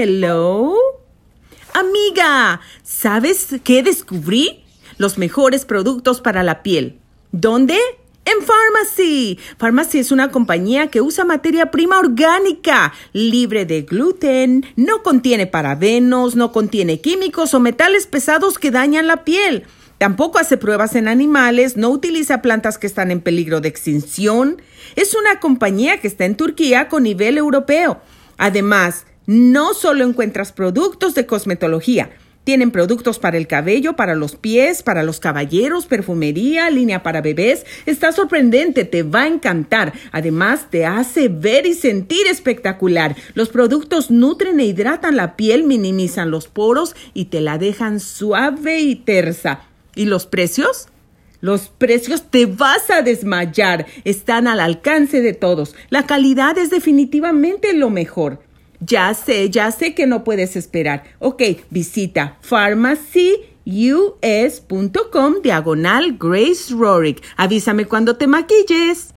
Hello. Amiga, ¿sabes qué descubrí? Los mejores productos para la piel. ¿Dónde? En Pharmacy. Pharmacy es una compañía que usa materia prima orgánica, libre de gluten, no contiene parabenos, no contiene químicos o metales pesados que dañan la piel. Tampoco hace pruebas en animales, no utiliza plantas que están en peligro de extinción. Es una compañía que está en Turquía con nivel europeo. Además, no solo encuentras productos de cosmetología, tienen productos para el cabello, para los pies, para los caballeros, perfumería, línea para bebés. Está sorprendente, te va a encantar. Además, te hace ver y sentir espectacular. Los productos nutren e hidratan la piel, minimizan los poros y te la dejan suave y tersa. ¿Y los precios? Los precios te vas a desmayar. Están al alcance de todos. La calidad es definitivamente lo mejor. Ya sé, ya sé que no puedes esperar. Ok, visita pharmacyus.com diagonal Grace Rorick. Avísame cuando te maquilles.